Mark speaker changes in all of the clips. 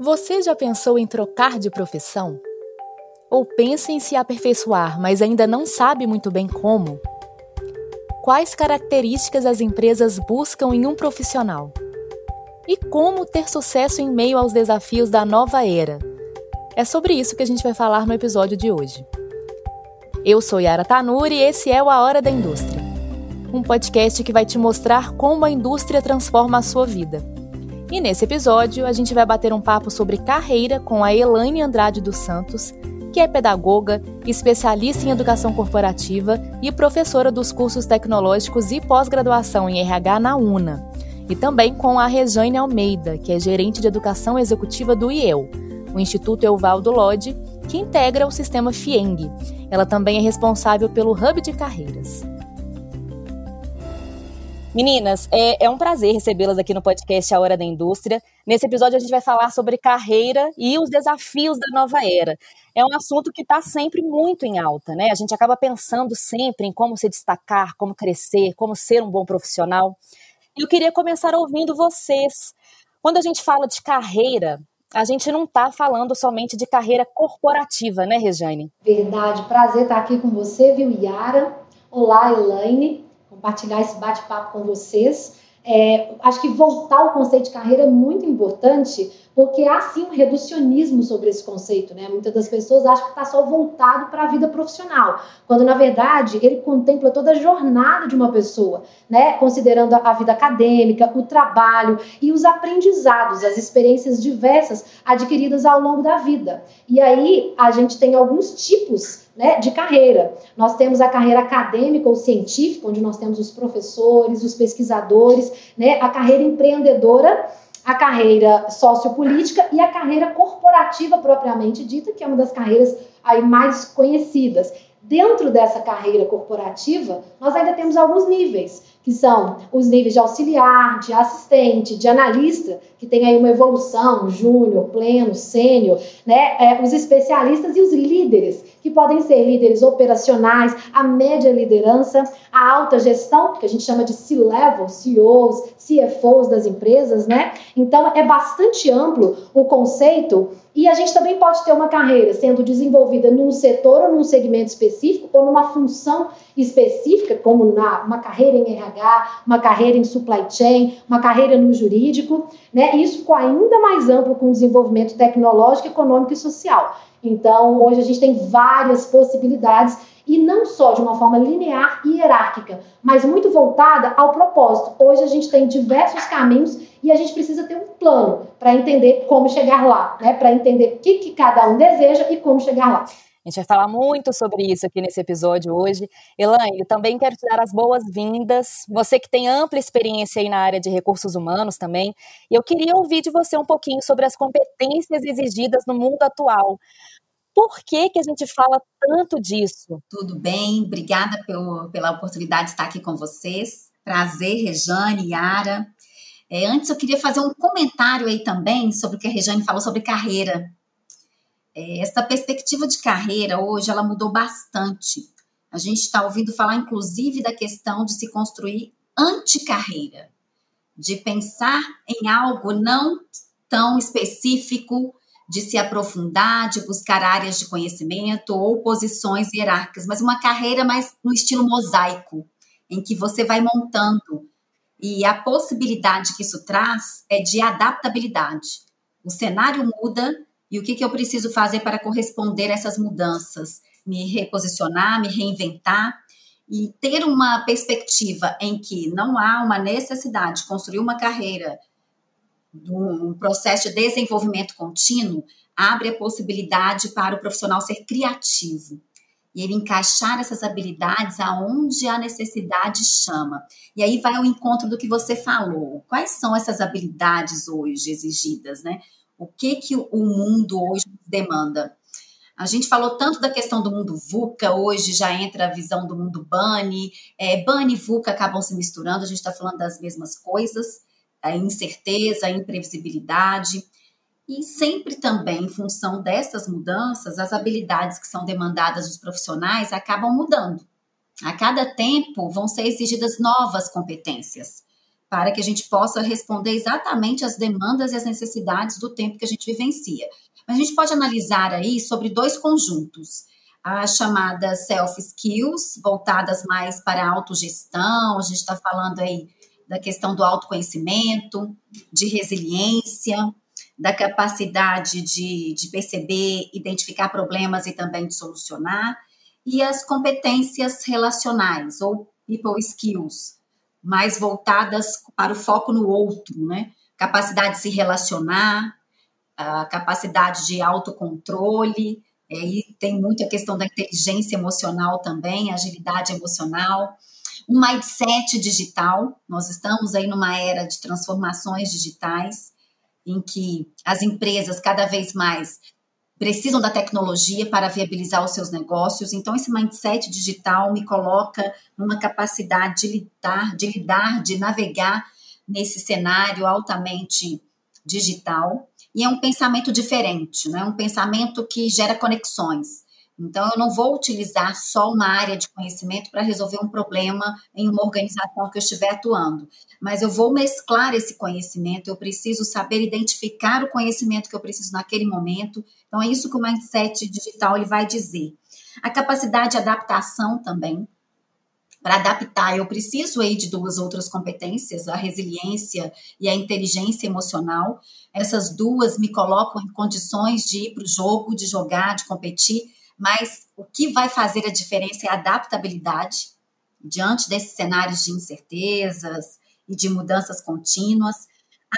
Speaker 1: Você já pensou em trocar de profissão? Ou pensa em se aperfeiçoar, mas ainda não sabe muito bem como? Quais características as empresas buscam em um profissional? E como ter sucesso em meio aos desafios da nova era? É sobre isso que a gente vai falar no episódio de hoje. Eu sou Yara Tanuri e esse é o A Hora da Indústria, um podcast que vai te mostrar como a indústria transforma a sua vida e nesse episódio, a gente vai bater um papo sobre carreira com a Elaine Andrade dos Santos, que é pedagoga, especialista em educação corporativa e professora dos cursos tecnológicos e pós-graduação em RH na UNA. E também com a Rejane Almeida, que é gerente de educação executiva do IEL, o Instituto Euvaldo Lodge, que integra o sistema FIENG. Ela também é responsável pelo Hub de Carreiras. Meninas, é, é um prazer recebê-las aqui no podcast A Hora da Indústria. Nesse episódio, a gente vai falar sobre carreira e os desafios da nova era. É um assunto que está sempre muito em alta, né? A gente acaba pensando sempre em como se destacar, como crescer, como ser um bom profissional. Eu queria começar ouvindo vocês. Quando a gente fala de carreira, a gente não está falando somente de carreira corporativa, né, Rejane?
Speaker 2: Verdade. Prazer estar aqui com você, viu, Yara? Olá, Elaine compartilhar esse bate-papo com vocês. É, acho que voltar ao conceito de carreira é muito importante, porque há sim um reducionismo sobre esse conceito, né? Muitas das pessoas acham que está só voltado para a vida profissional, quando na verdade ele contempla toda a jornada de uma pessoa, né? Considerando a vida acadêmica, o trabalho e os aprendizados, as experiências diversas adquiridas ao longo da vida. E aí a gente tem alguns tipos né, de carreira. Nós temos a carreira acadêmica ou científica, onde nós temos os professores, os pesquisadores, né, a carreira empreendedora, a carreira sociopolítica e a carreira corporativa propriamente dita, que é uma das carreiras aí mais conhecidas. Dentro dessa carreira corporativa, nós ainda temos alguns níveis, que são os níveis de auxiliar, de assistente, de analista, que tem aí uma evolução, júnior, pleno, sênior, né? É, os especialistas e os líderes, que podem ser líderes operacionais, a média liderança, a alta gestão, que a gente chama de C-level, CEOs, CFOs das empresas, né? Então é bastante amplo o conceito e a gente também pode ter uma carreira sendo desenvolvida num setor ou num segmento específico ou numa função específica, como na uma carreira em RH, uma carreira em supply chain, uma carreira no jurídico, né? Isso ficou ainda mais amplo com o desenvolvimento tecnológico, econômico e social. Então, hoje a gente tem várias possibilidades e não só de uma forma linear e hierárquica, mas muito voltada ao propósito. Hoje a gente tem diversos caminhos e a gente precisa ter um plano para entender como chegar lá, né? Para entender o que, que cada um deseja e como chegar lá.
Speaker 1: A gente vai falar muito sobre isso aqui nesse episódio hoje. Elaine, também quero te dar as boas-vindas. Você que tem ampla experiência aí na área de recursos humanos também. E eu queria ouvir de você um pouquinho sobre as competências exigidas no mundo atual. Por que, que a gente fala tanto disso?
Speaker 3: Tudo bem, obrigada pelo, pela oportunidade de estar aqui com vocês. Prazer, Rejane, Yara. É, antes eu queria fazer um comentário aí também sobre o que a Rejane falou sobre carreira. É, essa perspectiva de carreira hoje ela mudou bastante. A gente está ouvindo falar, inclusive, da questão de se construir anti-carreira, de pensar em algo não tão específico, de se aprofundar, de buscar áreas de conhecimento ou posições hierárquicas, mas uma carreira mais no estilo mosaico, em que você vai montando. E a possibilidade que isso traz é de adaptabilidade. O cenário muda e o que, que eu preciso fazer para corresponder a essas mudanças? Me reposicionar, me reinventar e ter uma perspectiva em que não há uma necessidade de construir uma carreira um processo de desenvolvimento contínuo, abre a possibilidade para o profissional ser criativo e ele encaixar essas habilidades aonde a necessidade chama. E aí vai ao encontro do que você falou. Quais são essas habilidades hoje exigidas, né? O que que o mundo hoje demanda? A gente falou tanto da questão do mundo VUCA, hoje já entra a visão do mundo BANI. É, BANI e VUCA acabam se misturando, a gente está falando das mesmas coisas a incerteza, a imprevisibilidade. E sempre também, em função dessas mudanças, as habilidades que são demandadas dos profissionais acabam mudando. A cada tempo vão ser exigidas novas competências para que a gente possa responder exatamente às demandas e às necessidades do tempo que a gente vivencia. Mas a gente pode analisar aí sobre dois conjuntos. As chamadas self skills, voltadas mais para a autogestão, a gente está falando aí da questão do autoconhecimento, de resiliência, da capacidade de, de perceber, identificar problemas e também de solucionar, e as competências relacionais, ou people skills, mais voltadas para o foco no outro, né? Capacidade de se relacionar, a capacidade de autocontrole, é, e tem muito a questão da inteligência emocional também, agilidade emocional, um mindset digital. Nós estamos aí numa era de transformações digitais, em que as empresas cada vez mais precisam da tecnologia para viabilizar os seus negócios. Então, esse mindset digital me coloca numa capacidade de lidar, de lidar, de navegar nesse cenário altamente digital. E é um pensamento diferente, né? um pensamento que gera conexões. Então, eu não vou utilizar só uma área de conhecimento para resolver um problema em uma organização que eu estiver atuando, mas eu vou mesclar esse conhecimento, eu preciso saber identificar o conhecimento que eu preciso naquele momento. Então, é isso que o mindset digital ele vai dizer. A capacidade de adaptação também. Para adaptar, eu preciso aí de duas outras competências, a resiliência e a inteligência emocional. Essas duas me colocam em condições de ir para o jogo, de jogar, de competir, mas o que vai fazer a diferença é a adaptabilidade diante desses cenários de incertezas e de mudanças contínuas.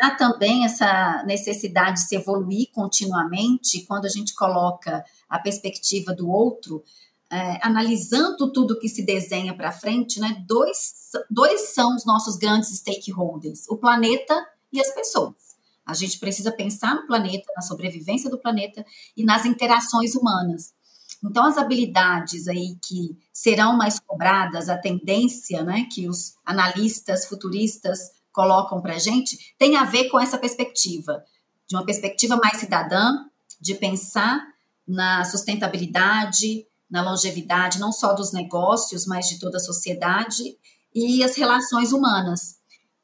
Speaker 3: Há também essa necessidade de se evoluir continuamente quando a gente coloca a perspectiva do outro, é, analisando tudo que se desenha para frente, né? Dois, dois são os nossos grandes stakeholders: o planeta e as pessoas. A gente precisa pensar no planeta, na sobrevivência do planeta e nas interações humanas. Então, as habilidades aí que serão mais cobradas, a tendência né, que os analistas futuristas colocam para a gente, tem a ver com essa perspectiva, de uma perspectiva mais cidadã, de pensar na sustentabilidade, na longevidade, não só dos negócios, mas de toda a sociedade e as relações humanas.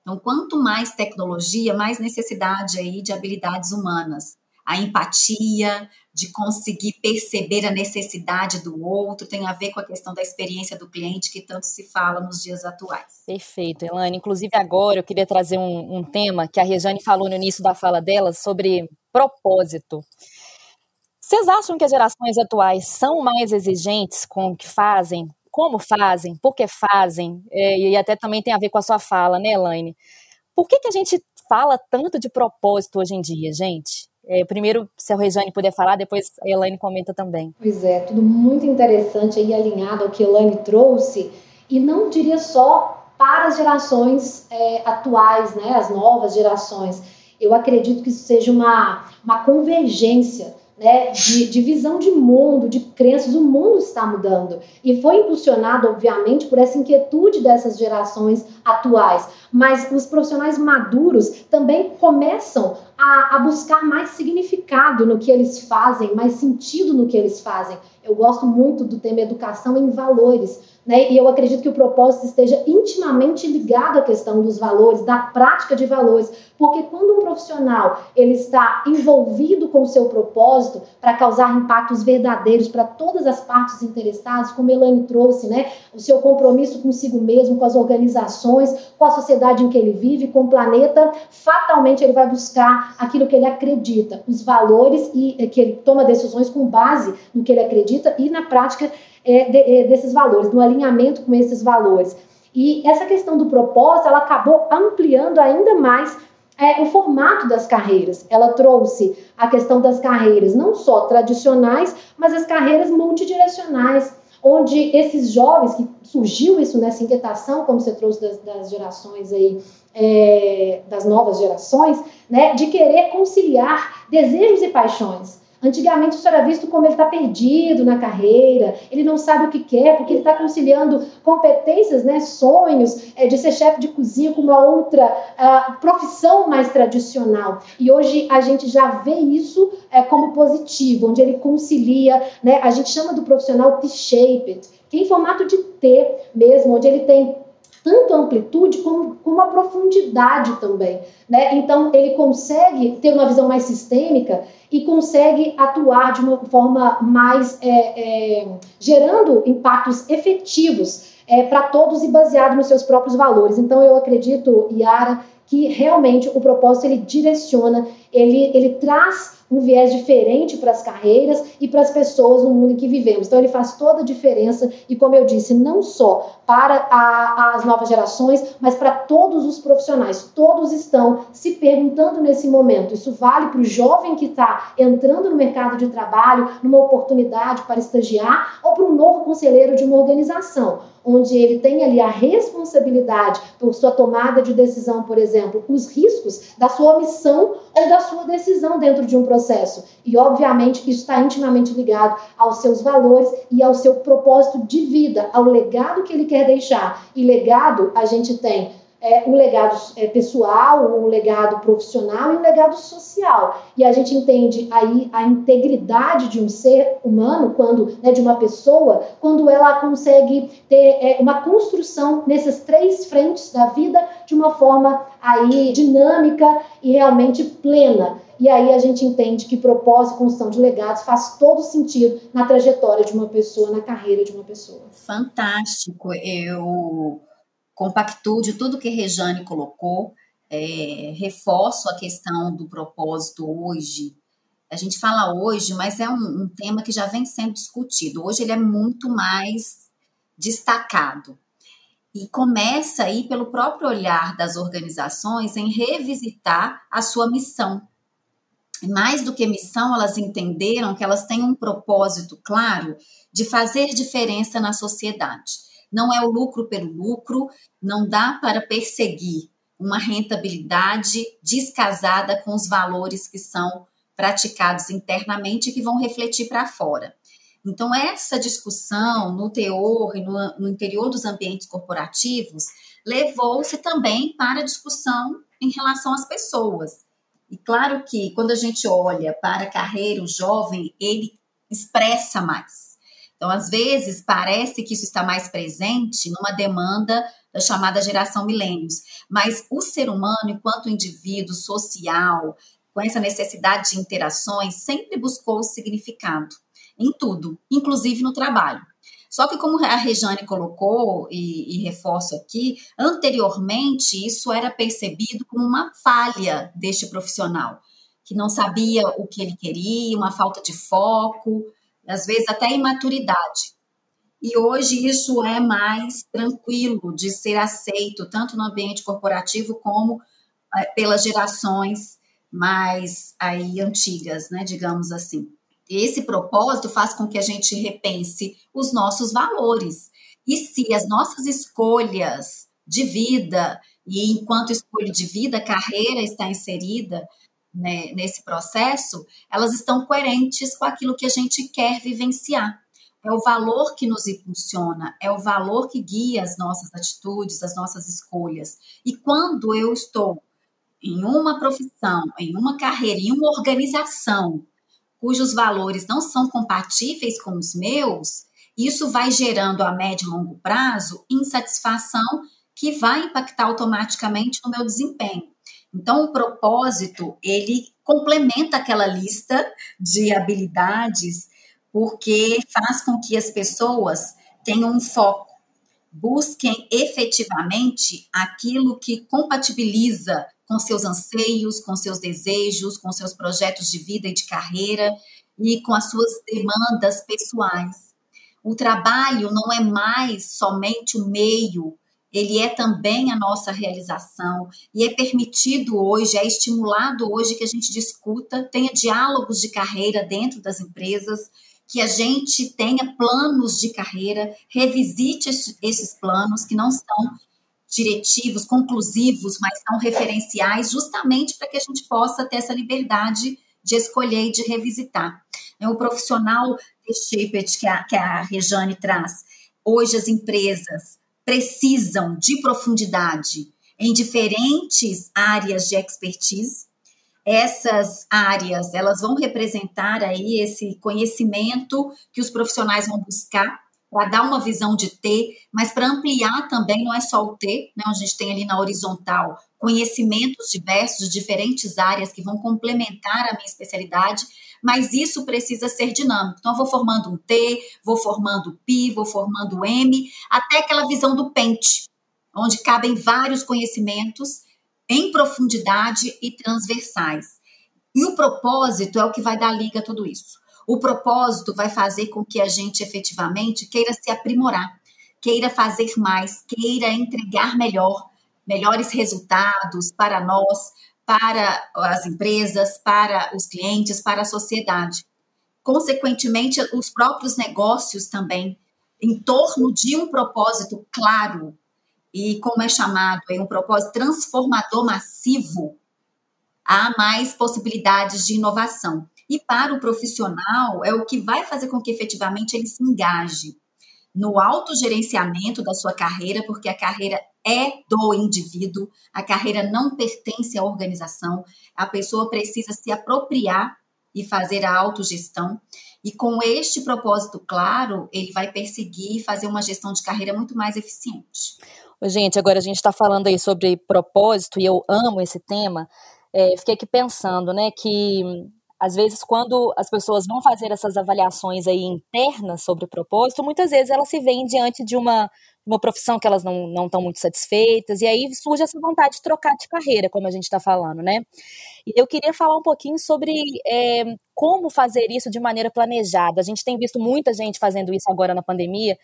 Speaker 3: Então, quanto mais tecnologia, mais necessidade aí de habilidades humanas. A empatia, de conseguir perceber a necessidade do outro, tem a ver com a questão da experiência do cliente que tanto se fala nos dias atuais.
Speaker 1: Perfeito, Elane. Inclusive, agora eu queria trazer um, um tema que a Rejane falou no início da fala dela sobre propósito. Vocês acham que as gerações atuais são mais exigentes com o que fazem? Como fazem? Por que fazem? É, e até também tem a ver com a sua fala, né, Elaine? Por que, que a gente fala tanto de propósito hoje em dia, gente? É, primeiro, se a Rejane puder falar, depois a Elaine comenta também.
Speaker 2: Pois é, tudo muito interessante aí alinhado ao que a Elaine trouxe, e não diria só para as gerações é, atuais, né, as novas gerações. Eu acredito que isso seja uma, uma convergência né, de, de, visão de mundo, de crenças, o mundo está mudando. E foi impulsionado, obviamente, por essa inquietude dessas gerações atuais. Mas os profissionais maduros também começam a, a buscar mais significado no que eles fazem, mais sentido no que eles fazem. Eu gosto muito do tema educação em valores né? E eu acredito que o propósito esteja intimamente ligado à questão dos valores, da prática de valores, porque quando um profissional ele está envolvido com o seu propósito para causar impactos verdadeiros para todas as partes interessadas, como Elane trouxe, né? O seu compromisso consigo mesmo, com as organizações, com a sociedade em que ele vive, com o planeta, fatalmente ele vai buscar aquilo que ele acredita, os valores e que ele toma decisões com base no que ele acredita e na prática é, de, é, desses valores, no alinhamento com esses valores. E essa questão do propósito, ela acabou ampliando ainda mais é, o formato das carreiras. Ela trouxe a questão das carreiras não só tradicionais, mas as carreiras multidirecionais, onde esses jovens, que surgiu isso nessa inquietação, como você trouxe das, das gerações aí, é, das novas gerações, né, de querer conciliar desejos e paixões. Antigamente isso era visto como ele está perdido na carreira, ele não sabe o que quer, porque ele está conciliando competências, né, sonhos é, de ser chefe de cozinha com uma outra uh, profissão mais tradicional. E hoje a gente já vê isso é, como positivo, onde ele concilia, né, a gente chama do profissional T-shaped, que é em formato de T mesmo, onde ele tem tanto a amplitude como, como a profundidade também. Né? Então, ele consegue ter uma visão mais sistêmica e consegue atuar de uma forma mais é, é, gerando impactos efetivos é, para todos e baseado nos seus próprios valores. Então, eu acredito, Yara, que realmente o propósito ele direciona, ele, ele traz um viés diferente para as carreiras e para as pessoas no mundo em que vivemos. Então, ele faz toda a diferença e, como eu disse, não só para a, as novas gerações, mas para todos os profissionais. Todos estão se perguntando nesse momento. Isso vale para o jovem que está entrando no mercado de trabalho, numa oportunidade para estagiar, ou para um novo conselheiro de uma organização onde ele tem ali a responsabilidade por sua tomada de decisão, por exemplo, os riscos da sua omissão ou da sua decisão dentro de um processo. E, obviamente, isso está intimamente ligado aos seus valores e ao seu propósito de vida, ao legado que ele quer deixar. E legado a gente tem é, um legado é, pessoal, um legado profissional e um legado social. E a gente entende aí a integridade de um ser humano, quando né, de uma pessoa, quando ela consegue ter é, uma construção nessas três frentes da vida de uma forma aí dinâmica e realmente plena. E aí a gente entende que propósito e construção de legados faz todo sentido na trajetória de uma pessoa, na carreira de uma pessoa.
Speaker 3: Fantástico. Eu compactuo de tudo que Rejane colocou, é, reforço a questão do propósito hoje. A gente fala hoje, mas é um, um tema que já vem sendo discutido. Hoje ele é muito mais destacado. E começa aí pelo próprio olhar das organizações em revisitar a sua missão. Mais do que missão, elas entenderam que elas têm um propósito claro de fazer diferença na sociedade não é o lucro pelo lucro, não dá para perseguir uma rentabilidade descasada com os valores que são praticados internamente e que vão refletir para fora. Então, essa discussão no teor e no, no interior dos ambientes corporativos levou-se também para a discussão em relação às pessoas. E claro que quando a gente olha para a carreira, o jovem, ele expressa mais então, às vezes, parece que isso está mais presente numa demanda da chamada geração milênios, mas o ser humano, enquanto indivíduo social, com essa necessidade de interações, sempre buscou significado em tudo, inclusive no trabalho. Só que, como a Rejane colocou, e, e, reforço aqui, anteriormente isso era percebido como uma falha deste profissional, que não sabia o que ele queria, uma falta de foco, às vezes até imaturidade. E hoje isso é mais tranquilo de ser aceito, tanto no ambiente corporativo como é, pelas gerações mais aí antigas, né, digamos assim. Esse propósito faz com que a gente repense os nossos valores. E se as nossas escolhas de vida, e enquanto escolha de vida, carreira está inserida, né, nesse processo, elas estão coerentes com aquilo que a gente quer vivenciar. É o valor que nos impulsiona, é o valor que guia as nossas atitudes, as nossas escolhas. E quando eu estou em uma profissão, em uma carreira, em uma organização cujos valores não são compatíveis com os meus, isso vai gerando a médio e longo prazo insatisfação que vai impactar automaticamente no meu desempenho. Então, o propósito, ele complementa aquela lista de habilidades, porque faz com que as pessoas tenham um foco, busquem efetivamente aquilo que compatibiliza com seus anseios, com seus desejos, com seus projetos de vida e de carreira e com as suas demandas pessoais. O trabalho não é mais somente o meio ele é também a nossa realização e é permitido hoje, é estimulado hoje que a gente discuta, tenha diálogos de carreira dentro das empresas, que a gente tenha planos de carreira, revisite esses planos que não são diretivos, conclusivos, mas são referenciais, justamente para que a gente possa ter essa liberdade de escolher e de revisitar. É o profissional Shaped que a, que a Rejane traz. Hoje as empresas precisam de profundidade em diferentes áreas de expertise. Essas áreas, elas vão representar aí esse conhecimento que os profissionais vão buscar para dar uma visão de T, mas para ampliar também, não é só o T, né? A gente tem ali na horizontal conhecimentos diversos diferentes áreas que vão complementar a minha especialidade, mas isso precisa ser dinâmico. Então, eu vou formando um T, vou formando Pi, vou formando M, até aquela visão do pente, onde cabem vários conhecimentos em profundidade e transversais. E o propósito é o que vai dar liga a tudo isso. O propósito vai fazer com que a gente efetivamente queira se aprimorar, queira fazer mais, queira entregar melhor, melhores resultados para nós, para as empresas, para os clientes, para a sociedade. Consequentemente, os próprios negócios também, em torno de um propósito claro e, como é chamado, é um propósito transformador massivo, há mais possibilidades de inovação. E para o profissional, é o que vai fazer com que efetivamente ele se engaje no autogerenciamento da sua carreira, porque a carreira é do indivíduo, a carreira não pertence à organização, a pessoa precisa se apropriar e fazer a autogestão. E com este propósito claro, ele vai perseguir fazer uma gestão de carreira muito mais eficiente.
Speaker 1: Gente, agora a gente está falando aí sobre propósito e eu amo esse tema. É, fiquei aqui pensando, né, que às vezes, quando as pessoas vão fazer essas avaliações aí internas sobre o propósito, muitas vezes elas se veem diante de uma, uma profissão que elas não estão muito satisfeitas, e aí surge essa vontade de trocar de carreira, como a gente está falando, né? E eu queria falar um pouquinho sobre é, como fazer isso de maneira planejada. A gente tem visto muita gente fazendo isso agora na pandemia,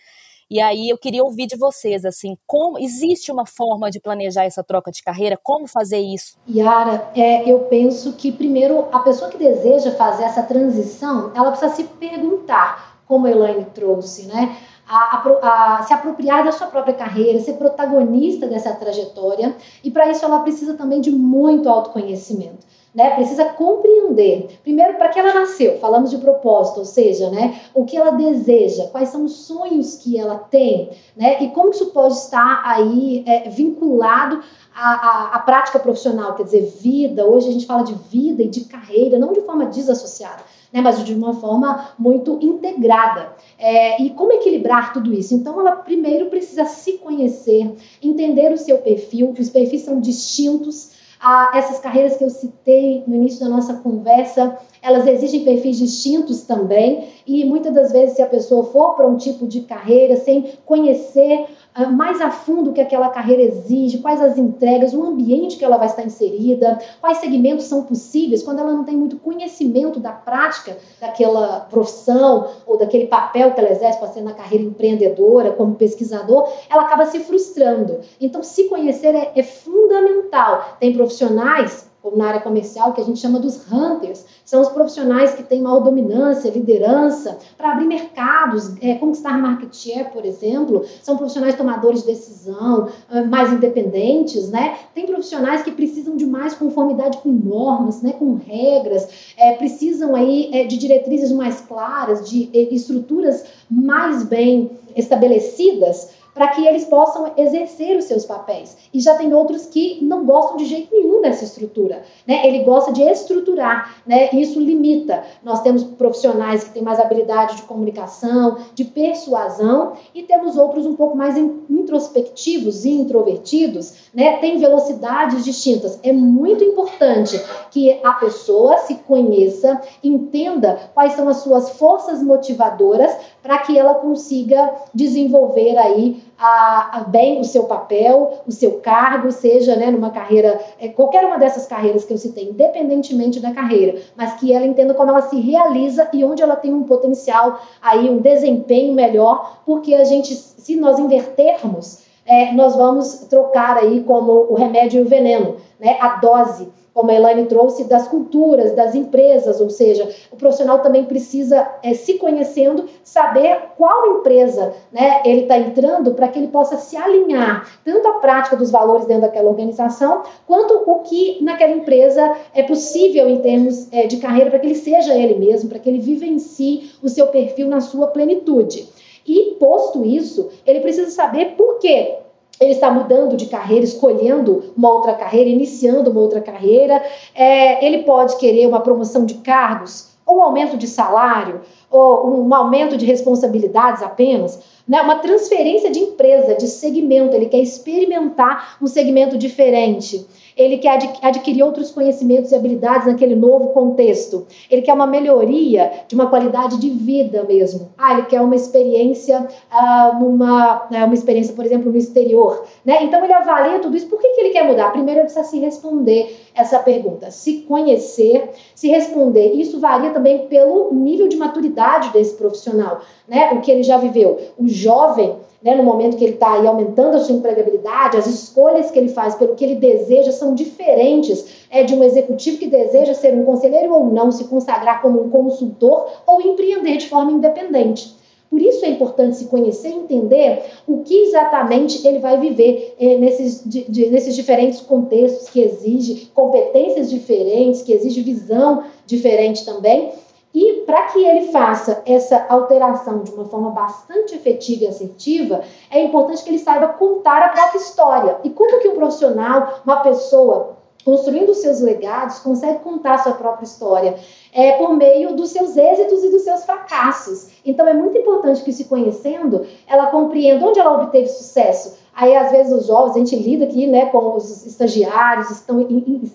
Speaker 1: e aí eu queria ouvir de vocês, assim, como existe uma forma de planejar essa troca de carreira? Como fazer isso?
Speaker 2: Yara, é, eu penso que primeiro a pessoa que deseja fazer essa transição, ela precisa se perguntar, como a Elaine trouxe, né? A, a, a, se apropriar da sua própria carreira, ser protagonista dessa trajetória, e para isso ela precisa também de muito autoconhecimento né, precisa compreender, primeiro, para que ela nasceu, falamos de propósito, ou seja, né, o que ela deseja, quais são os sonhos que ela tem, né, e como isso pode estar aí é, vinculado à, à, à prática profissional, quer dizer, vida, hoje a gente fala de vida e de carreira, não de forma desassociada, né, mas de uma forma muito integrada. É, e como equilibrar tudo isso? Então, ela primeiro precisa se conhecer, entender o seu perfil, que os perfis são distintos, ah, essas carreiras que eu citei no início da nossa conversa, elas exigem perfis distintos também, e muitas das vezes, se a pessoa for para um tipo de carreira sem conhecer mais a fundo o que aquela carreira exige, quais as entregas, o ambiente que ela vai estar inserida, quais segmentos são possíveis, quando ela não tem muito conhecimento da prática daquela profissão ou daquele papel que ela exerce, pode ser na carreira empreendedora, como pesquisador, ela acaba se frustrando. Então, se conhecer é, é fundamental. Tem profissionais como na área comercial, que a gente chama dos hunters, são os profissionais que têm maior dominância, liderança, para abrir mercados, é, conquistar market share, por exemplo, são profissionais tomadores de decisão, ah, mais independentes, né? Tem profissionais que precisam de mais conformidade com normas, né, com regras, é, precisam aí é, de diretrizes mais claras, de estruturas mais bem estabelecidas para que eles possam exercer os seus papéis. E já tem outros que não gostam de jeito nenhum dessa estrutura, né? Ele gosta de estruturar, né? Isso limita. Nós temos profissionais que têm mais habilidade de comunicação, de persuasão, e temos outros um pouco mais introspectivos e introvertidos, né? Tem velocidades distintas. É muito importante que a pessoa se conheça, entenda quais são as suas forças motivadoras para que ela consiga desenvolver aí a, a, bem o seu papel, o seu cargo, seja né, numa carreira, é, qualquer uma dessas carreiras que eu citei, independentemente da carreira, mas que ela entenda como ela se realiza e onde ela tem um potencial aí, um desempenho melhor, porque a gente, se nós invertermos, é, nós vamos trocar aí como o remédio e o veneno, né, a dose como a Elaine trouxe, das culturas, das empresas, ou seja, o profissional também precisa, é, se conhecendo, saber qual empresa né, ele está entrando para que ele possa se alinhar, tanto à prática dos valores dentro daquela organização, quanto o que naquela empresa é possível em termos é, de carreira, para que ele seja ele mesmo, para que ele vivencie o seu perfil na sua plenitude. E, posto isso, ele precisa saber por quê ele está mudando de carreira, escolhendo uma outra carreira, iniciando uma outra carreira. É, ele pode querer uma promoção de cargos, ou um aumento de salário, ou um aumento de responsabilidades apenas, né, uma transferência de empresa, de segmento, ele quer experimentar um segmento diferente ele quer adquirir outros conhecimentos e habilidades naquele novo contexto. Ele quer uma melhoria de uma qualidade de vida mesmo. Ah, ele quer uma experiência ah, numa né, uma experiência, por exemplo, no exterior. Né? Então ele avalia tudo isso. Por que, que ele quer mudar? Primeiro ele precisa se responder essa pergunta, se conhecer, se responder. Isso varia também pelo nível de maturidade desse profissional, né? O que ele já viveu. O jovem né, no momento que ele está aí aumentando a sua empregabilidade, as escolhas que ele faz pelo que ele deseja são diferentes é, de um executivo que deseja ser um conselheiro ou não, se consagrar como um consultor ou empreender de forma independente. Por isso é importante se conhecer e entender o que exatamente ele vai viver é, nesses, de, de, nesses diferentes contextos que exige competências diferentes, que exige visão diferente também, e para que ele faça essa alteração de uma forma bastante efetiva e assertiva, é importante que ele saiba contar a própria história. E como que um profissional, uma pessoa construindo seus legados, consegue contar sua própria história? É por meio dos seus êxitos e dos seus fracassos. Então é muito importante que se conhecendo, ela compreenda onde ela obteve sucesso, Aí, às vezes, os jovens, a gente lida aqui né, com os estagiários, estão,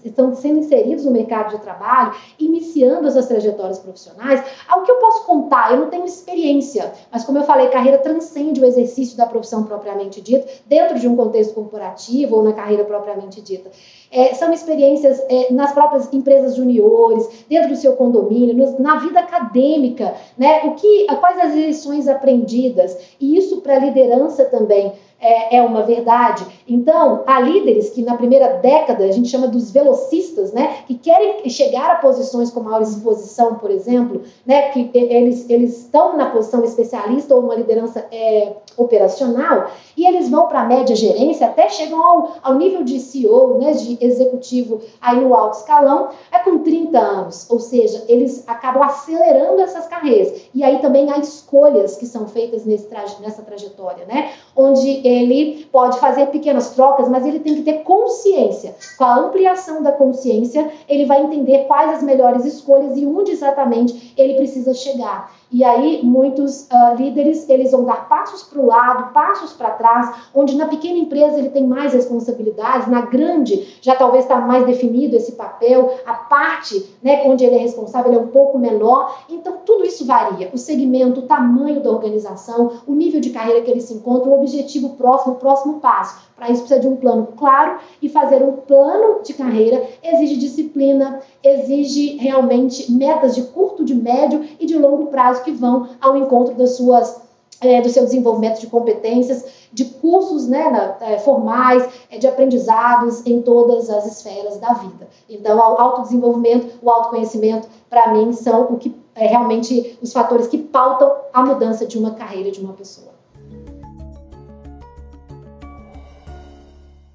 Speaker 2: estão sendo inseridos no mercado de trabalho, iniciando essas trajetórias profissionais. Ao que eu posso contar? Eu não tenho experiência, mas, como eu falei, carreira transcende o exercício da profissão propriamente dita, dentro de um contexto corporativo ou na carreira propriamente dita. É, são experiências é, nas próprias empresas juniores, dentro do seu condomínio, nos, na vida acadêmica, né? O que, quais as lições aprendidas, e isso para a liderança também é, é uma verdade. Então, há líderes que na primeira década a gente chama dos velocistas, né, que querem chegar a posições com maior exposição, por exemplo, né, que eles, eles estão na posição especialista ou uma liderança é, operacional e eles vão para a média gerência até chegam ao, ao nível de CEO, né, de executivo aí no alto escalão, é com 30 anos, ou seja, eles acabam acelerando essas carreiras. E aí também há escolhas que são feitas nesse nessa trajetória, né, onde ele pode fazer pequenas trocas, mas ele tem que ter consciência. Com a ampliação da consciência, ele vai entender quais as melhores escolhas e onde exatamente ele precisa chegar. E aí, muitos uh, líderes, eles vão dar passos para o lado, passos para trás, onde na pequena empresa ele tem mais responsabilidades, na grande já talvez está mais definido esse papel, a parte né, onde ele é responsável é um pouco menor. Então, tudo isso varia. O segmento, o tamanho da organização, o nível de carreira que ele se encontra, o objetivo próximo, o próximo passo. Para isso precisa de um plano claro e fazer um plano de carreira exige disciplina, exige realmente metas de curto, de médio e de longo prazo que vão ao encontro das suas é, do seu desenvolvimento de competências, de cursos né, na, é, formais, é, de aprendizados em todas as esferas da vida. Então, o autodesenvolvimento, o autoconhecimento, para mim, são o que é realmente os fatores que pautam a mudança de uma carreira de uma pessoa.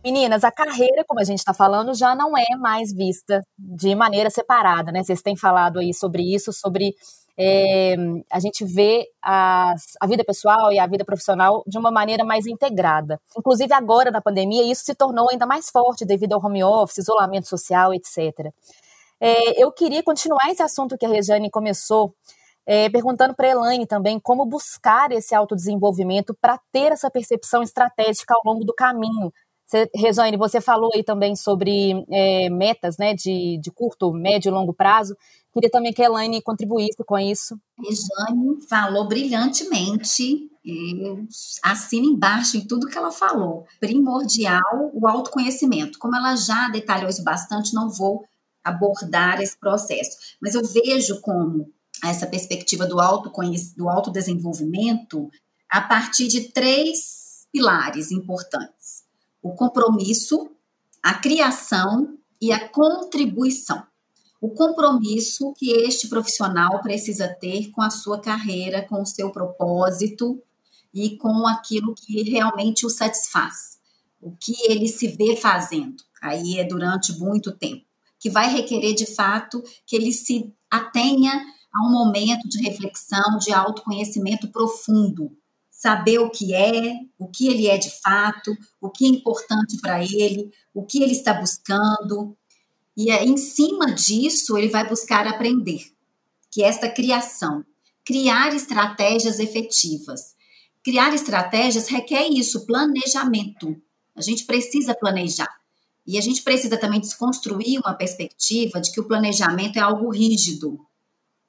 Speaker 1: Meninas, a carreira, como a gente está falando, já não é mais vista de maneira separada, né? Vocês têm falado aí sobre isso, sobre é, a gente vê as, a vida pessoal e a vida profissional de uma maneira mais integrada. Inclusive agora na pandemia isso se tornou ainda mais forte devido ao home office, isolamento social, etc. É, eu queria continuar esse assunto que a Rejane começou, é, perguntando para a Elaine também como buscar esse autodesenvolvimento para ter essa percepção estratégica ao longo do caminho, você, você falou aí também sobre é, metas né, de, de curto, médio e longo prazo. Queria também que a Elaine contribuísse com isso.
Speaker 3: Rejane falou brilhantemente. Assina embaixo em tudo que ela falou. Primordial o autoconhecimento. Como ela já detalhou isso bastante, não vou abordar esse processo. Mas eu vejo como essa perspectiva do, do autodesenvolvimento a partir de três pilares importantes o compromisso, a criação e a contribuição. O compromisso que este profissional precisa ter com a sua carreira, com o seu propósito e com aquilo que realmente o satisfaz. O que ele se vê fazendo, aí é durante muito tempo, que vai requerer de fato que ele se atenha a um momento de reflexão, de autoconhecimento profundo, saber o que é, o que ele é de fato, o que é importante para ele, o que ele está buscando. E em cima disso, ele vai buscar aprender, que é esta criação. criar estratégias efetivas. Criar estratégias requer isso, planejamento. A gente precisa planejar. E a gente precisa também desconstruir uma perspectiva de que o planejamento é algo rígido.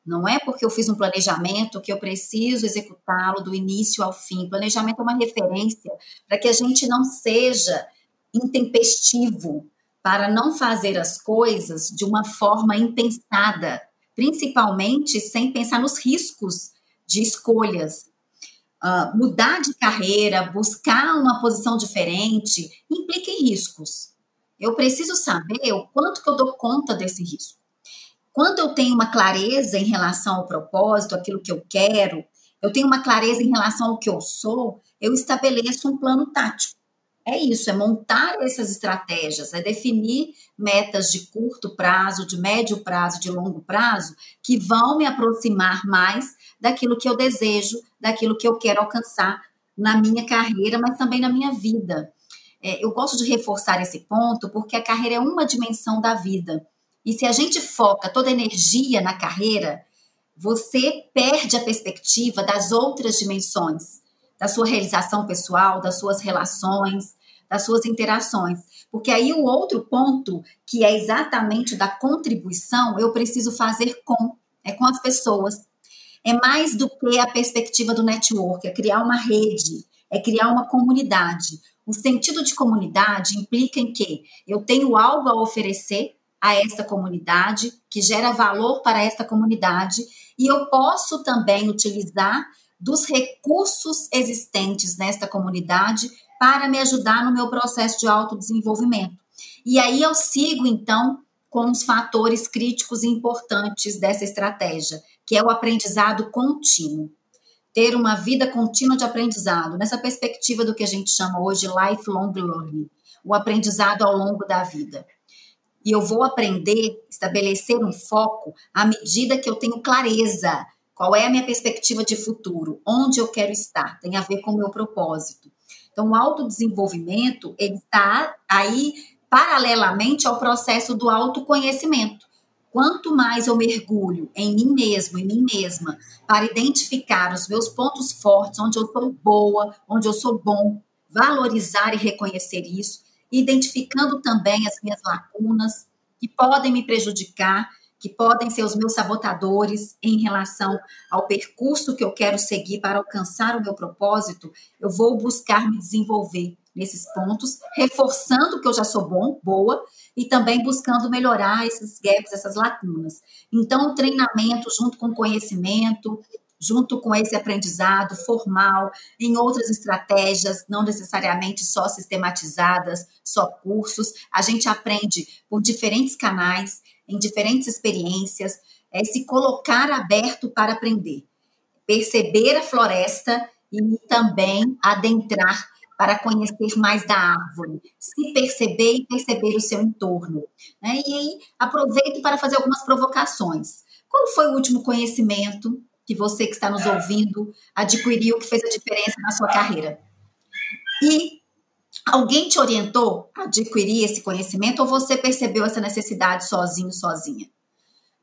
Speaker 3: Não é porque eu fiz um planejamento que eu preciso executá-lo do início ao fim. Planejamento é uma referência para que a gente não seja intempestivo, para não fazer as coisas de uma forma impensada, principalmente sem pensar nos riscos de escolhas. Uh, mudar de carreira, buscar uma posição diferente, implica em riscos. Eu preciso saber o quanto que eu dou conta desse risco. Quando eu tenho uma clareza em relação ao propósito, aquilo que eu quero, eu tenho uma clareza em relação ao que eu sou, eu estabeleço um plano tático. É isso, é montar essas estratégias, é definir metas de curto prazo, de médio prazo, de longo prazo, que vão me aproximar mais daquilo que eu desejo, daquilo que eu quero alcançar na minha carreira, mas também na minha vida. É, eu gosto de reforçar esse ponto porque a carreira é uma dimensão da vida. E se a gente foca toda a energia na carreira, você perde a perspectiva das outras dimensões, da sua realização pessoal, das suas relações, das suas interações. Porque aí o outro ponto, que é exatamente da contribuição, eu preciso fazer com, é com as pessoas. É mais do que a perspectiva do network, é criar uma rede, é criar uma comunidade. O sentido de comunidade implica em que eu tenho algo a oferecer a esta comunidade, que gera valor para esta comunidade, e eu posso também utilizar dos recursos existentes nesta comunidade para me ajudar no meu processo de autodesenvolvimento. E aí eu sigo, então, com os fatores críticos e importantes dessa estratégia, que é o aprendizado contínuo. Ter uma vida contínua de aprendizado, nessa perspectiva do que a gente chama hoje lifelong learning, o aprendizado ao longo da vida e eu vou aprender, estabelecer um foco à medida que eu tenho clareza. Qual é a minha perspectiva de futuro? Onde eu quero estar? Tem a ver com o meu propósito. Então, o autodesenvolvimento, ele está aí paralelamente ao processo do autoconhecimento. Quanto mais eu mergulho em mim mesmo, em mim mesma, para identificar os meus pontos fortes, onde eu sou boa, onde eu sou bom, valorizar e reconhecer isso, identificando também as minhas lacunas que podem me prejudicar, que podem ser os meus sabotadores em relação ao percurso que eu quero seguir para alcançar o meu propósito, eu vou buscar me desenvolver nesses pontos, reforçando que eu já sou bom, boa, e também buscando melhorar esses gaps, essas lacunas. Então, o treinamento junto com conhecimento, junto com esse aprendizado formal, em outras estratégias, não necessariamente só sistematizadas, só cursos. A gente aprende por diferentes canais, em diferentes experiências, é se colocar aberto para aprender, perceber a floresta e também adentrar para conhecer mais da árvore, se perceber e perceber o seu entorno. Né? E aí aproveito para fazer algumas provocações. Qual foi o último conhecimento que você que está nos ouvindo adquiriu que fez a diferença na sua carreira. E alguém te orientou a adquirir esse conhecimento ou você percebeu essa necessidade sozinho, sozinha?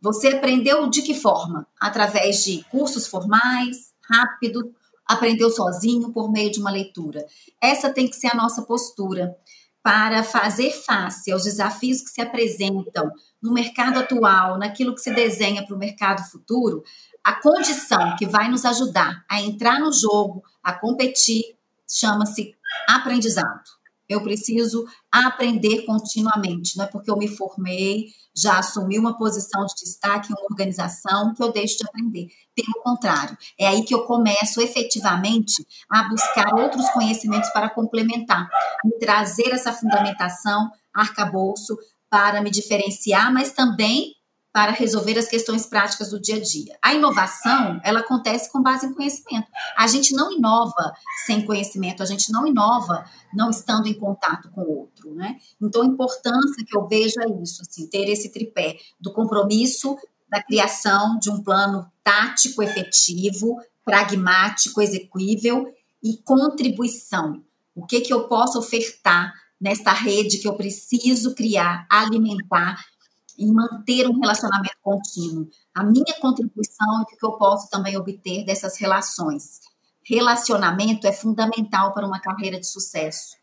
Speaker 3: Você aprendeu de que forma? Através de cursos formais, rápido, aprendeu sozinho por meio de uma leitura. Essa tem que ser a nossa postura para fazer face aos desafios que se apresentam no mercado atual, naquilo que se desenha para o mercado futuro, a condição que vai nos ajudar a entrar no jogo, a competir, chama-se aprendizado. Eu preciso aprender continuamente, não é porque eu me formei, já assumi uma posição de destaque em uma organização que eu deixo de aprender. Pelo contrário, é aí que eu começo efetivamente a buscar outros conhecimentos para complementar, me trazer essa fundamentação, arcabouço, para me diferenciar, mas também para resolver as questões práticas do dia a dia. A inovação, ela acontece com base em conhecimento. A gente não inova sem conhecimento, a gente não inova não estando em contato com o outro, né? Então, a importância que eu vejo é isso, assim, ter esse tripé do compromisso, da criação de um plano tático, efetivo, pragmático, execuível e contribuição. O que que eu posso ofertar nesta rede que eu preciso criar, alimentar em manter um relacionamento contínuo. A minha contribuição e o que eu posso também obter dessas relações. Relacionamento é fundamental para uma carreira de sucesso.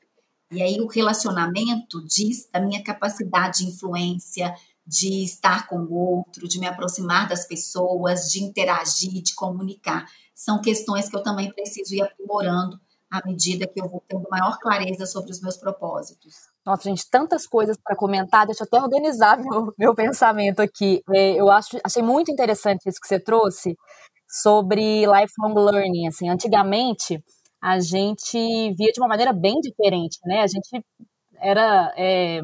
Speaker 3: E aí o relacionamento diz da minha capacidade de influência, de estar com o outro, de me aproximar das pessoas, de interagir, de comunicar. São questões que eu também preciso ir aprimorando à medida que eu vou tendo maior clareza sobre os meus propósitos.
Speaker 1: Nossa, gente, tantas coisas para comentar. Deixa eu até organizar meu, meu pensamento aqui. É, eu acho, achei muito interessante isso que você trouxe sobre lifelong learning. Assim, antigamente a gente via de uma maneira bem diferente, né? A gente era é,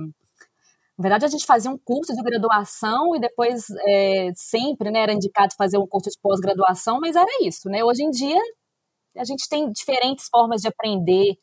Speaker 1: na verdade, a gente fazia um curso de graduação e depois é, sempre né, era indicado fazer um curso de pós-graduação, mas era isso, né? Hoje em dia, a gente tem diferentes formas de aprender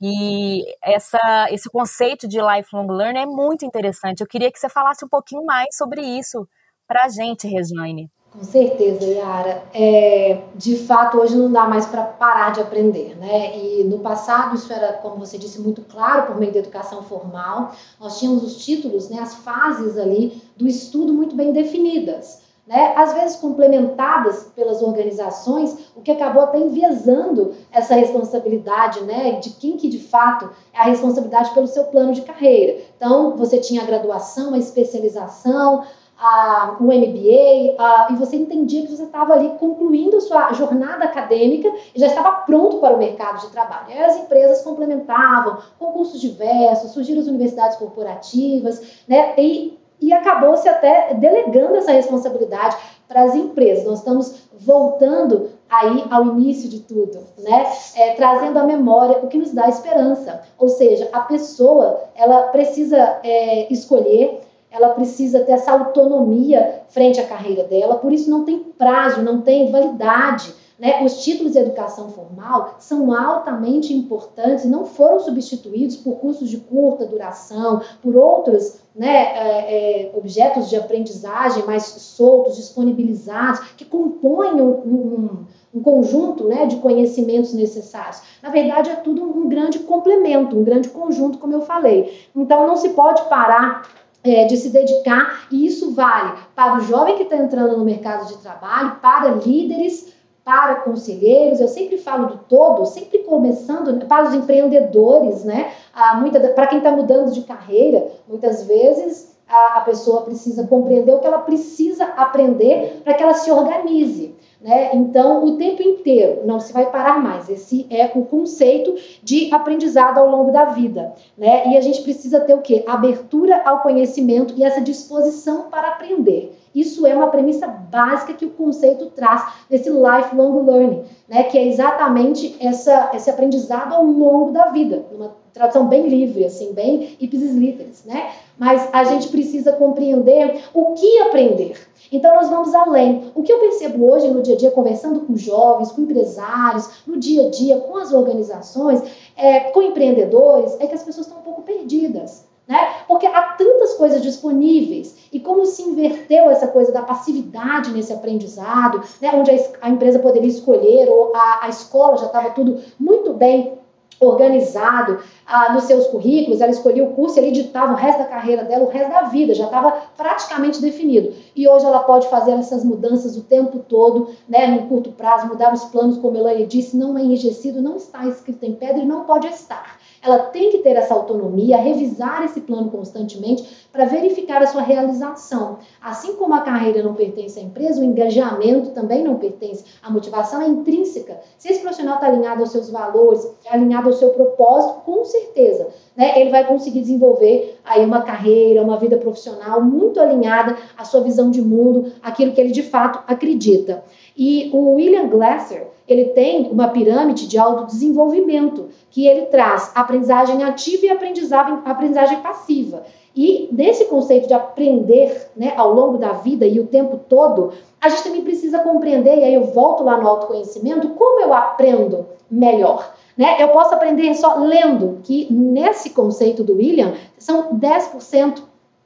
Speaker 1: e essa, esse conceito de lifelong learning é muito interessante. Eu queria que você falasse um pouquinho mais sobre isso para a gente, Regiane.
Speaker 2: Com certeza, Yara. É, de fato, hoje não dá mais para parar de aprender, né? E no passado isso era, como você disse, muito claro por meio da educação formal. Nós tínhamos os títulos, né, as fases ali do estudo muito bem definidas. Né, às vezes complementadas pelas organizações, o que acabou até enviesando essa responsabilidade, né, de quem que de fato é a responsabilidade pelo seu plano de carreira. Então, você tinha a graduação, a especialização, a, MBA, a, e você entendia que você estava ali concluindo a sua jornada acadêmica e já estava pronto para o mercado de trabalho. E as empresas complementavam, concursos diversos, surgiram as universidades corporativas, né? E, e acabou-se até delegando essa responsabilidade para as empresas. Nós estamos voltando aí ao início de tudo, né? É, trazendo à memória o que nos dá esperança. Ou seja, a pessoa ela precisa é, escolher ela precisa ter essa autonomia frente à carreira dela, por isso não tem prazo, não tem validade. Né? Os títulos de educação formal são altamente importantes e não foram substituídos por cursos de curta duração, por outros né, é, é, objetos de aprendizagem mais soltos, disponibilizados, que compõem um, um, um conjunto né, de conhecimentos necessários. Na verdade, é tudo um grande complemento, um grande conjunto, como eu falei. Então, não se pode parar é, de se dedicar, e isso vale para o jovem que está entrando no mercado de trabalho, para líderes, para conselheiros, eu sempre falo do todo, sempre começando né, para os empreendedores, né? Ah, para quem está mudando de carreira, muitas vezes a, a pessoa precisa compreender o que ela precisa aprender para que ela se organize. Né? Então, o tempo inteiro, não se vai parar mais. Esse é o conceito de aprendizado ao longo da vida. Né? E a gente precisa ter o quê? Abertura ao conhecimento e essa disposição para aprender. Isso é uma premissa básica que o conceito traz desse lifelong learning, né? que é exatamente essa, esse aprendizado ao longo da vida, numa tradução bem livre, assim, bem ipsis literis, né? Mas a gente precisa compreender o que aprender. Então nós vamos além. O que eu percebo hoje no dia a dia, conversando com jovens, com empresários, no dia a dia, com as organizações, é, com empreendedores, é que as pessoas estão um pouco perdidas. Né? Porque há tantas coisas disponíveis e como se inverteu essa coisa da passividade nesse aprendizado, né? onde a, a empresa poderia escolher ou a, a escola já estava tudo muito bem organizado ah, nos seus currículos, ela escolhia o curso, ele ditava o resto da carreira dela, o resto da vida, já estava praticamente definido. E hoje ela pode fazer essas mudanças o tempo todo, né, num curto prazo, mudar os planos, como Elaine disse, não é enrijecido, não está escrito em pedra e não pode estar. Ela tem que ter essa autonomia, revisar esse plano constantemente para verificar a sua realização. Assim como a carreira não pertence à empresa, o engajamento também não pertence. A motivação é intrínseca. Se esse profissional está alinhado aos seus valores, alinhado ao seu propósito, com certeza, né, ele vai conseguir desenvolver aí uma carreira, uma vida profissional muito alinhada à sua visão de mundo, aquilo que ele de fato acredita. E o William Glasser, ele tem uma pirâmide de autodesenvolvimento, que ele traz aprendizagem ativa e aprendizagem, aprendizagem passiva. E nesse conceito de aprender né, ao longo da vida e o tempo todo, a gente também precisa compreender, e aí eu volto lá no autoconhecimento, como eu aprendo melhor. Né? Eu posso aprender só lendo, que nesse conceito do William, são 10%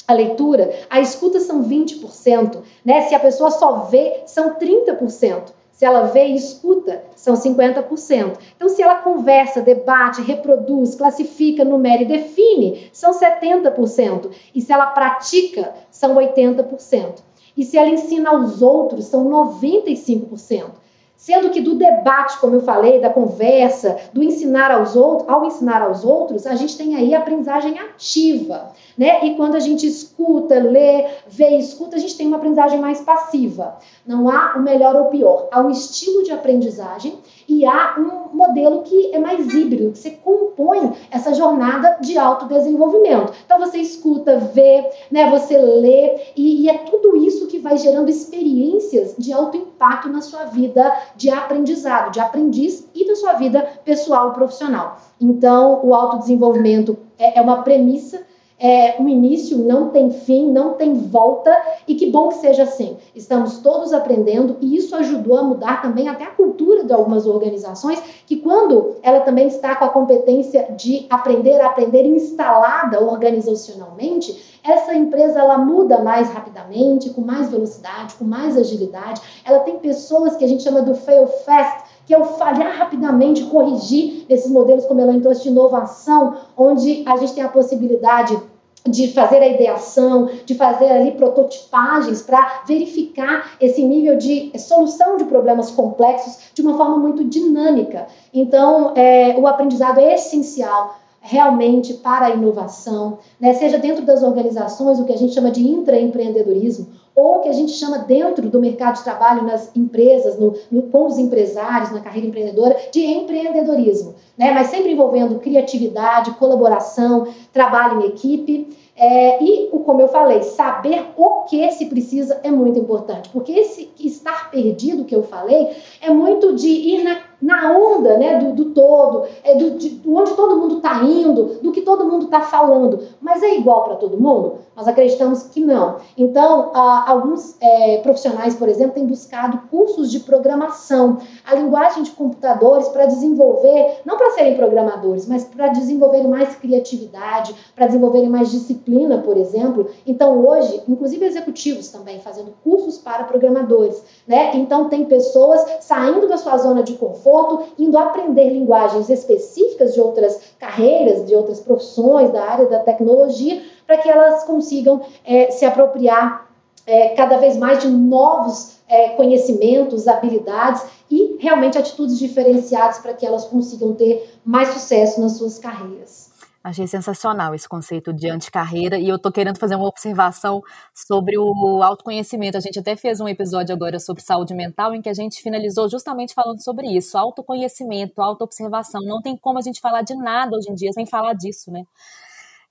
Speaker 2: a leitura, a escuta são 20%, né? Se a pessoa só vê, são 30%. Se ela vê e escuta, são 50%. Então, se ela conversa, debate, reproduz, classifica, numera e define, são 70%. E se ela pratica, são 80%. E se ela ensina aos outros, são 95%. Sendo que do debate, como eu falei, da conversa, do ensinar aos outros, ao ensinar aos outros, a gente tem aí a aprendizagem ativa, né? E quando a gente escuta, lê, vê e escuta, a gente tem uma aprendizagem mais passiva. Não há o melhor ou o pior, há um estilo de aprendizagem e há um modelo que é mais híbrido, que você compõe essa jornada de autodesenvolvimento. Então você escuta, vê, né, você lê, e, e é tudo isso que vai gerando experiências de alto impacto na sua vida de aprendizado, de aprendiz e da sua vida pessoal e profissional. Então, o autodesenvolvimento é, é uma premissa é um início, não tem fim, não tem volta, e que bom que seja assim. Estamos todos aprendendo e isso ajudou a mudar também até a cultura de algumas organizações, que quando ela também está com a competência de aprender a aprender instalada organizacionalmente, essa empresa ela muda mais rapidamente, com mais velocidade, com mais agilidade. Ela tem pessoas que a gente chama do fail fast, que é o falhar rapidamente, corrigir esses modelos, como ela trouxe, de inovação, onde a gente tem a possibilidade de fazer a ideação, de fazer ali prototipagens para verificar esse nível de solução de problemas complexos de uma forma muito dinâmica. Então, é, o aprendizado é essencial realmente para a inovação, né? seja dentro das organizações, o que a gente chama de intraempreendedorismo, ou que a gente chama dentro do mercado de trabalho, nas empresas, no, no, com os empresários, na carreira empreendedora, de empreendedorismo, né? mas sempre envolvendo criatividade, colaboração, trabalho em equipe. É, e, como eu falei, saber o que se precisa é muito importante, porque esse estar perdido que eu falei é muito de ir na na onda né, do, do todo, é do, de, onde todo mundo está indo, do que todo mundo está falando. Mas é igual para todo mundo? Nós acreditamos que não. Então, alguns é, profissionais, por exemplo, têm buscado cursos de programação, a linguagem de computadores para desenvolver, não para serem programadores, mas para desenvolverem mais criatividade, para desenvolverem mais disciplina, por exemplo. Então, hoje, inclusive executivos também fazendo cursos para programadores. Né? Então, tem pessoas saindo da sua zona de conforto indo aprender linguagens específicas de outras carreiras, de outras profissões da área da tecnologia, para que elas consigam é, se apropriar é, cada vez mais de novos é, conhecimentos, habilidades e realmente atitudes diferenciadas para que elas consigam ter mais sucesso nas suas carreiras.
Speaker 1: Achei sensacional esse conceito de anticarreira e eu tô querendo fazer uma observação sobre o autoconhecimento. A gente até fez um episódio agora sobre saúde mental em que a gente finalizou justamente falando sobre isso, autoconhecimento, autoobservação. Não tem como a gente falar de nada hoje em dia sem falar disso, né?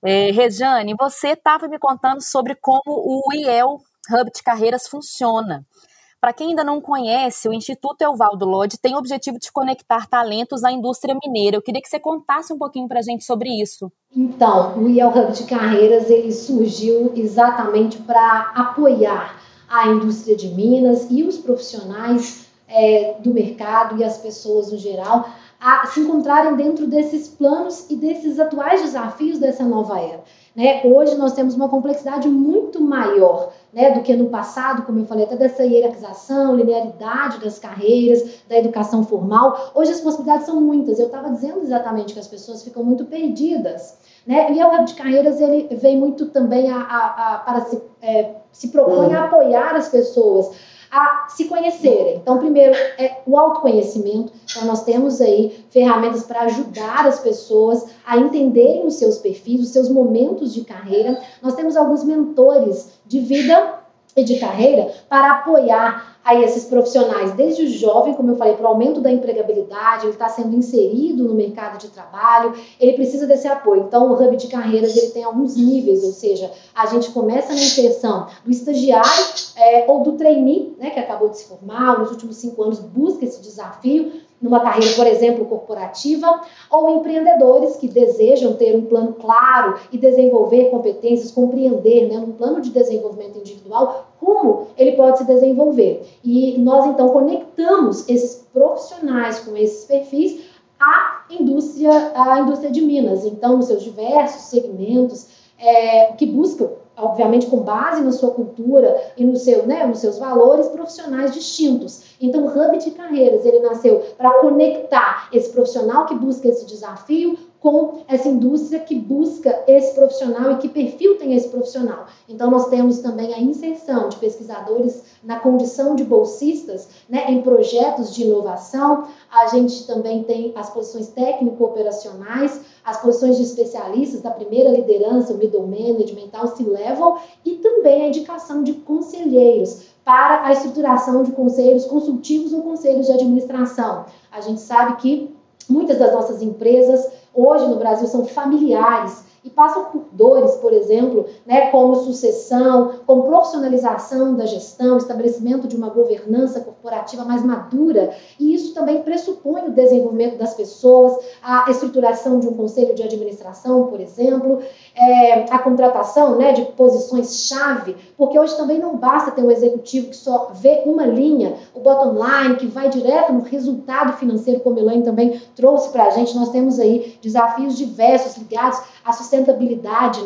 Speaker 1: É, Rejane, você estava me contando sobre como o IEL Hub de Carreiras funciona. Para quem ainda não conhece, o Instituto Evaldo Lodge tem o objetivo de conectar talentos à indústria mineira. Eu queria que você contasse um pouquinho para a gente sobre isso.
Speaker 2: Então, o IEL Hub de Carreiras ele surgiu exatamente para apoiar a indústria de Minas e os profissionais é, do mercado e as pessoas no geral a se encontrarem dentro desses planos e desses atuais desafios dessa nova era. Né? Hoje nós temos uma complexidade muito maior né, do que no passado, como eu falei, até dessa hierarquização, linearidade das carreiras, da educação formal. Hoje as possibilidades são muitas. Eu estava dizendo exatamente que as pessoas ficam muito perdidas. Né? E o Web de Carreiras ele vem muito também a, a, a para se, é, se propõe a apoiar as pessoas a se conhecerem. Então, primeiro é o autoconhecimento. Então, nós temos aí ferramentas para ajudar as pessoas a entenderem os seus perfis, os seus momentos de carreira. Nós temos alguns mentores de vida e de carreira para apoiar a esses profissionais, desde o jovem, como eu falei, para o aumento da empregabilidade, ele está sendo inserido no mercado de trabalho, ele precisa desse apoio. Então, o Hub de Carreiras ele tem alguns níveis, ou seja, a gente começa na inserção do estagiário é, ou do trainee, né, que acabou de se formar, nos últimos cinco anos busca esse desafio, numa carreira, por exemplo, corporativa, ou empreendedores que desejam ter um plano claro e desenvolver competências, compreender, né, num plano de desenvolvimento individual, como ele pode se desenvolver. E nós, então, conectamos esses profissionais com esses perfis à indústria, à indústria de Minas. Então, nos seus diversos segmentos, é, que buscam obviamente com base na sua cultura e no seu, né, nos seus valores profissionais distintos. Então, o Hub de Carreiras, ele nasceu para conectar esse profissional que busca esse desafio com essa indústria que busca esse profissional e que perfil tem esse profissional. Então, nós temos também a inserção de pesquisadores na condição de bolsistas né, em projetos de inovação. A gente também tem as posições técnico-operacionais, as posições de especialistas da primeira liderança, o middle management, o C-level, e também a indicação de conselheiros para a estruturação de conselhos consultivos ou conselhos de administração. A gente sabe que muitas das nossas empresas hoje no Brasil são familiares e passam por dores, por exemplo, né, como sucessão, como profissionalização da gestão, estabelecimento de uma governança corporativa mais madura, e isso também pressupõe o desenvolvimento das pessoas, a estruturação de um conselho de administração, por exemplo, é, a contratação né, de posições-chave, porque hoje também não basta ter um executivo que só vê uma linha, o bottom line, que vai direto no resultado financeiro, como a Elaine também trouxe para a gente, nós temos aí desafios diversos ligados à sustentabilidade,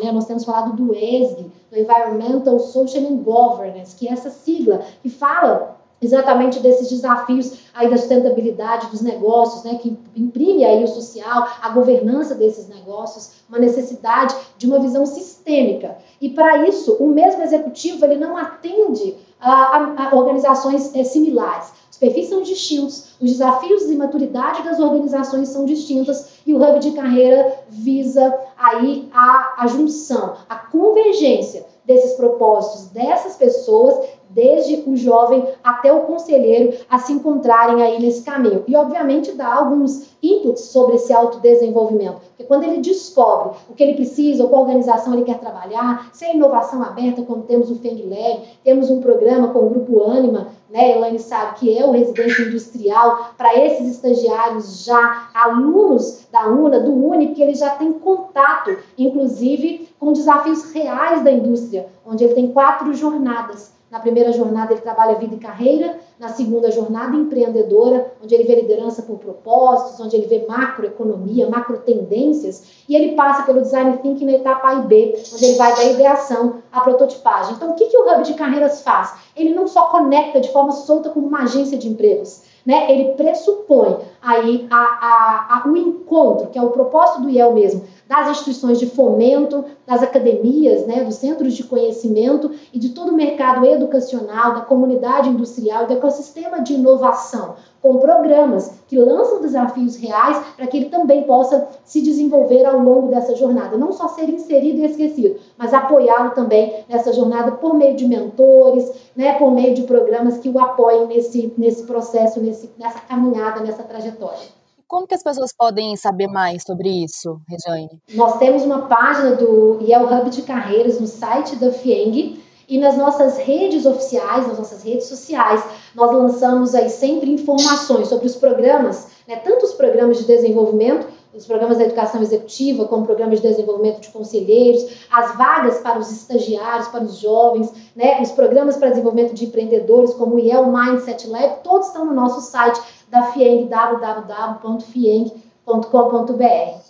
Speaker 2: né? Nós temos falado do ESG, do Environmental, Social and Governance, que é essa sigla que fala exatamente desses desafios aí da sustentabilidade dos negócios, né, que imprime aí o social, a governança desses negócios, uma necessidade de uma visão sistêmica. E para isso, o mesmo executivo ele não atende a, a, organizações é, similares. Os perfis são distintos, os desafios e maturidade das organizações são distintas e o hub de carreira visa aí a, a junção, a convergência desses propósitos dessas pessoas desde o jovem até o conselheiro, a se encontrarem aí nesse caminho. E, obviamente, dá alguns inputs sobre esse autodesenvolvimento. Porque quando ele descobre o que ele precisa, ou qual organização ele quer trabalhar, sem inovação aberta, como temos o FENGLEB, temos um programa com o Grupo Anima, né, Elaine sabe que é o residente industrial, para esses estagiários já alunos da UNA, do UNI, que ele já tem contato, inclusive, com desafios reais da indústria, onde ele tem quatro jornadas na primeira jornada, ele trabalha vida e carreira. Na segunda jornada, empreendedora, onde ele vê liderança por propósitos, onde ele vê macroeconomia, macro tendências. E ele passa pelo design thinking na etapa A e B, onde ele vai da ideação à prototipagem. Então, o que, que o Hub de Carreiras faz? Ele não só conecta de forma solta com uma agência de empregos. Né? Ele pressupõe aí a, a, a, o encontro, que é o propósito do IEL mesmo, das instituições de fomento, das academias, né, dos centros de conhecimento e de todo o mercado educacional, da comunidade industrial e do ecossistema de inovação, com programas que lançam desafios reais para que ele também possa se desenvolver ao longo dessa jornada. Não só ser inserido e esquecido, mas apoiá-lo também nessa jornada por meio de mentores, né, por meio de programas que o apoiem nesse, nesse processo, nesse, nessa caminhada, nessa trajetória.
Speaker 1: Como que as pessoas podem saber mais sobre isso, Rejane?
Speaker 2: Nós temos uma página do IEL Hub de Carreiras no site da FIENG e nas nossas redes oficiais, nas nossas redes sociais, nós lançamos aí sempre informações sobre os programas, né, tanto os programas de desenvolvimento, os programas da educação executiva, como programas de desenvolvimento de conselheiros, as vagas para os estagiários, para os jovens, né, os programas para desenvolvimento de empreendedores, como o IEL Mindset Lab, todos estão no nosso site da FIENG, www.fieng.com.br.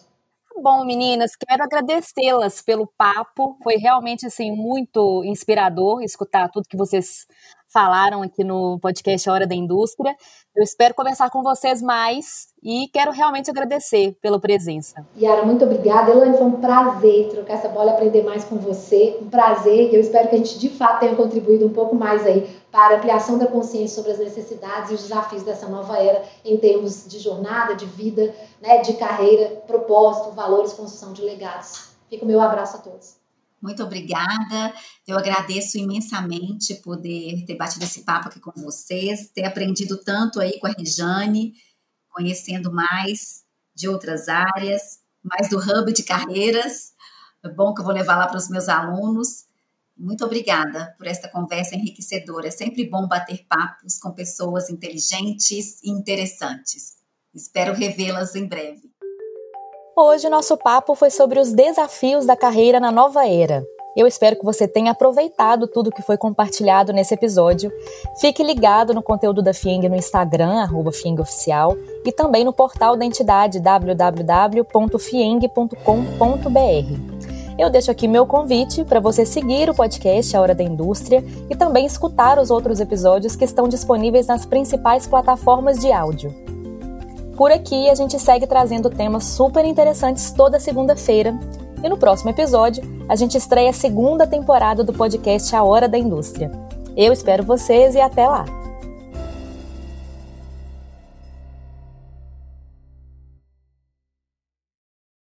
Speaker 1: Bom, meninas, quero agradecê-las pelo papo. Foi realmente assim muito inspirador escutar tudo que vocês falaram aqui no podcast Hora da Indústria. Eu espero conversar com vocês mais e quero realmente agradecer pela presença.
Speaker 2: Yara, muito obrigada. Elaine, foi um prazer trocar essa bola e aprender mais com você. Um prazer. Eu espero que a gente de fato tenha contribuído um pouco mais aí para a ampliação da consciência sobre as necessidades e os desafios dessa nova era em termos de jornada, de vida, né, de carreira, propósito, valores, construção de legados. Fica o meu abraço a todos.
Speaker 3: Muito obrigada. Eu agradeço imensamente poder ter batido esse papo aqui com vocês, ter aprendido tanto aí com a Rejane, conhecendo mais de outras áreas, mais do hub de carreiras. É bom que eu vou levar lá para os meus alunos. Muito obrigada por esta conversa enriquecedora. É sempre bom bater papos com pessoas inteligentes e interessantes. Espero revê-las em breve.
Speaker 1: Hoje nosso papo foi sobre os desafios da carreira na nova era. Eu espero que você tenha aproveitado tudo que foi compartilhado nesse episódio. Fique ligado no conteúdo da FIENG no Instagram, arroba e também no portal da entidade www.fieng.com.br. Eu deixo aqui meu convite para você seguir o podcast A Hora da Indústria e também escutar os outros episódios que estão disponíveis nas principais plataformas de áudio. Por aqui a gente segue trazendo temas super interessantes toda segunda-feira. E no próximo episódio, a gente estreia a segunda temporada do podcast A Hora da Indústria. Eu espero vocês e até lá!